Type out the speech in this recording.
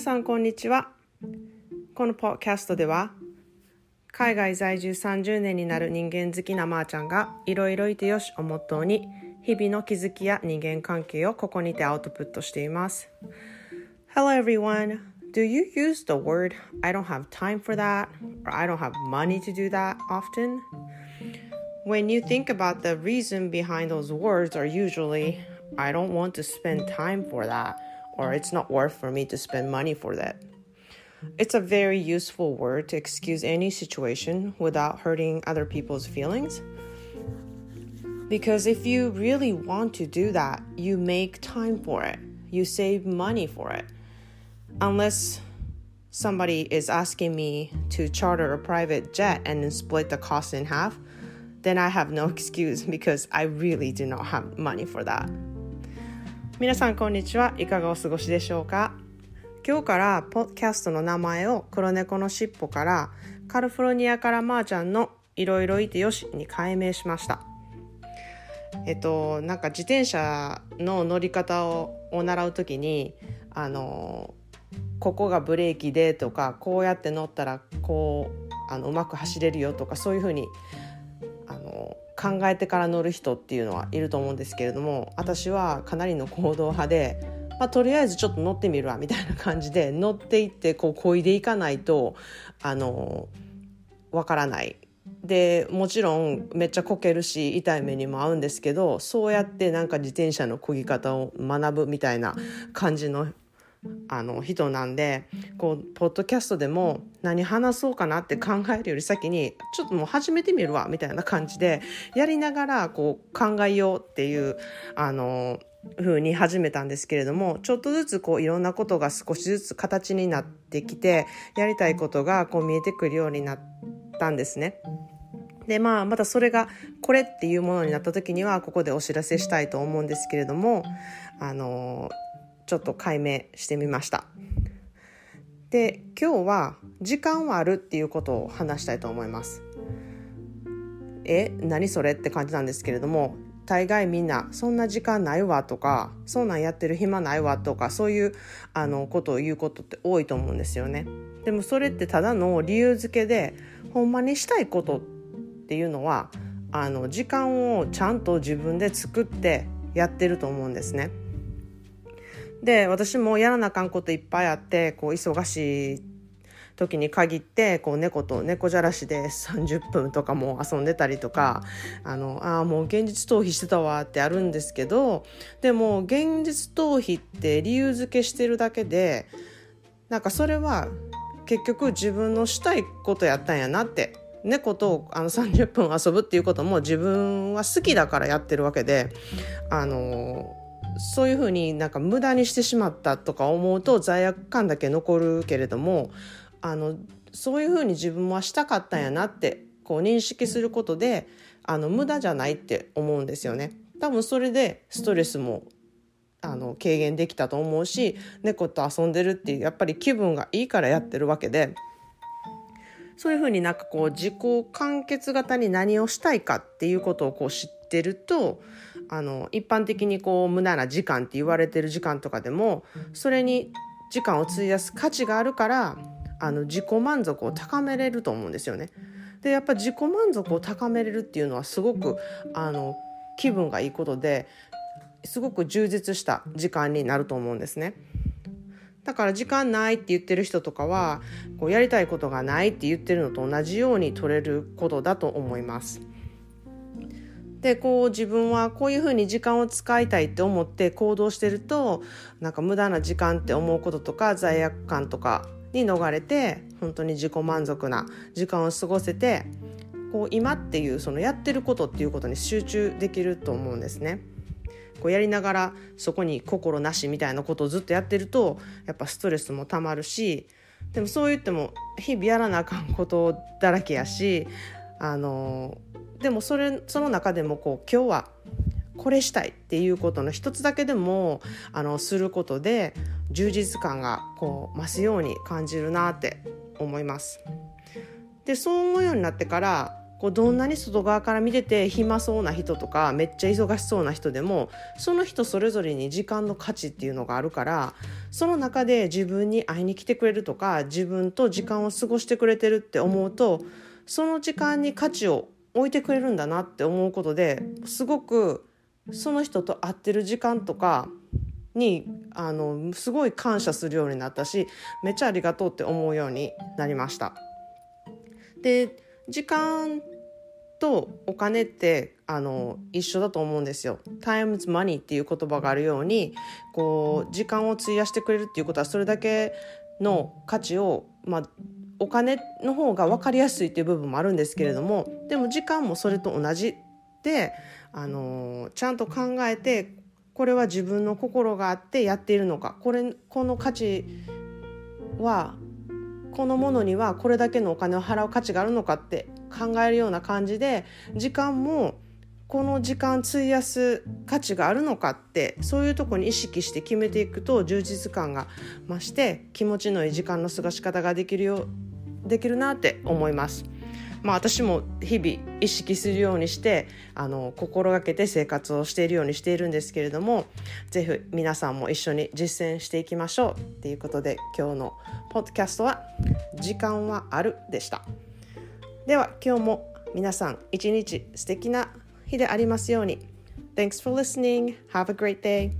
皆さんこんにちはこのポッキャストでは海外在住30年になる人間好きなまーちゃんがいろいろいてよしをモットーに日々の気づきや人間関係をここにてアウトプットしています Hello everyone Do you use the word I don't have time for that or I don't have money to do that often? When you think about the reason behind those words are usually I don't want to spend time for that or it's not worth for me to spend money for that. It's a very useful word to excuse any situation without hurting other people's feelings. Because if you really want to do that, you make time for it, you save money for it. Unless somebody is asking me to charter a private jet and then split the cost in half, then I have no excuse because I really do not have money for that. 皆さんこんにちは。いかがお過ごしでしょうか？今日からポッドキャストの名前を黒猫のしっぽからカリフォルニアからまーちゃんのいろいろいてよしに改名しました。えっとなんか自転車の乗り方を習う時にあのここがブレーキでとかこうやって乗ったらこうあのうまく走れるよとかそういうふうにあの考えてから乗る人っていうのはいると思うんですけれども私はかなりの行動派で、まあ、とりあえずちょっと乗ってみるわみたいな感じで乗っていってこう漕いでいかないとあのわからない。でもちろんめっちゃこけるし痛い目にも合うんですけどそうやってなんか自転車の漕ぎ方を学ぶみたいな感じのあの人なんでこうポッドキャストでも何話そうかなって考えるより先にちょっともう始めてみるわみたいな感じでやりながらこう考えようっていうあの風に始めたんですけれどもちょっとずつこういろんなことが少しずつ形になってきてやりたいことがこう見えてくるようになったんですね。でまあまたそれがこれっていうものになった時にはここでお知らせしたいと思うんですけれどもあのちょっと解明してみました。で今日は時間はあるっていうことを話したいと思います。え何それって感じなんですけれども大概みんなそんな時間ないわとかそんなんやってる暇ないわとかそういうあのことを言うことって多いと思うんですよね。でもそれってただの理由付けでほんまにしたいことっていうのはあの時間をちゃんと自分で作ってやってると思うんですね。で私もやらなあかんこといっぱいあってこう忙しい時に限ってこう猫と猫じゃらしで30分とかも遊んでたりとかあのあもう現実逃避してたわってあるんですけどでも現実逃避って理由付けしてるだけでなんかそれは結局自分のしたいことやったんやなって猫とあの30分遊ぶっていうことも自分は好きだからやってるわけであのそういうふうになんか無駄にしてしまったとか思うと罪悪感だけ残るけれどもあのそういうふうに自分はしたかったんやなってこう認識することであの無駄じゃないって思うんですよね。多分それでストレスもあの軽減できたと思うし猫と遊んでるっていうやっぱり気分がいいからやってるわけでそういうふうになんかこう自己完結型に何をしたいかっていうことをこう知ってるとあの一般的にこう無駄な時間って言われてる時間とかでもそれに時間を費やす価値があるからあの自己満足を高めれると思うんですよね。でやっぱ自己満足を高めれるっていうのはすごくあの気分がいいことですごく充実した時間になると思うんですね。だから時間ないって言ってる人とかはこうやりたいことがないって言ってるのと同じように取れることだと思います。でこう自分はこういうふうに時間を使いたいって思って行動してるとなんか無駄な時間って思うこととか罪悪感とかに逃れて本当に自己満足な時間を過ごせてこう今っていうそのやってることっていうことに集中できると思うんですね。こうやりながらそこに心なしみたいなことをずっとやってるとやっぱストレスもたまるしでもそう言っても日々やらなあかんことだらけやしあのでもそれその中でもこう今日はこれしたいっていうことの一つだけでもあのすることで充実感がこう増すように感じるなって思います。でそう思うようになってからこうどんなに外側から見てて暇そうな人とかめっちゃ忙しそうな人でもその人それぞれに時間の価値っていうのがあるからその中で自分に会いに来てくれるとか自分と時間を過ごしてくれてるって思うとその時間に価値を置いてくれるんだなって思うことですごくその人と会ってる時間とかにあのすごい感謝するようになったしめっちゃありがとうって思うようになりました。で時間とお金ってあの一緒だと思うんですよ。Times money っていう言葉があるようにこう時間を費やしてくれるっていうことはそれだけの価値を、まあ、お金の方が分かりやすいっていう部分もあるんですけれどもでも時間もそれと同じであのちゃんと考えてこれは自分の心があってやっているのかこれこの価値はこのものにはこれだけのお金を払う価値があるのかって考えるような感じで時間もこの時間費やす価値があるのかってそういうとこに意識して決めていくと充実感が増して気持ちのいい時間の過ごし方ができるよできるなって思います。まあ、私も日々意識するようにしてあの心がけて生活をしているようにしているんですけれどもぜひ皆さんも一緒に実践していきましょうっていうことで今日のポッドキャストは「時間はある」でしたでは今日も皆さん一日素敵な日でありますように Thanks for listening. Have a great day.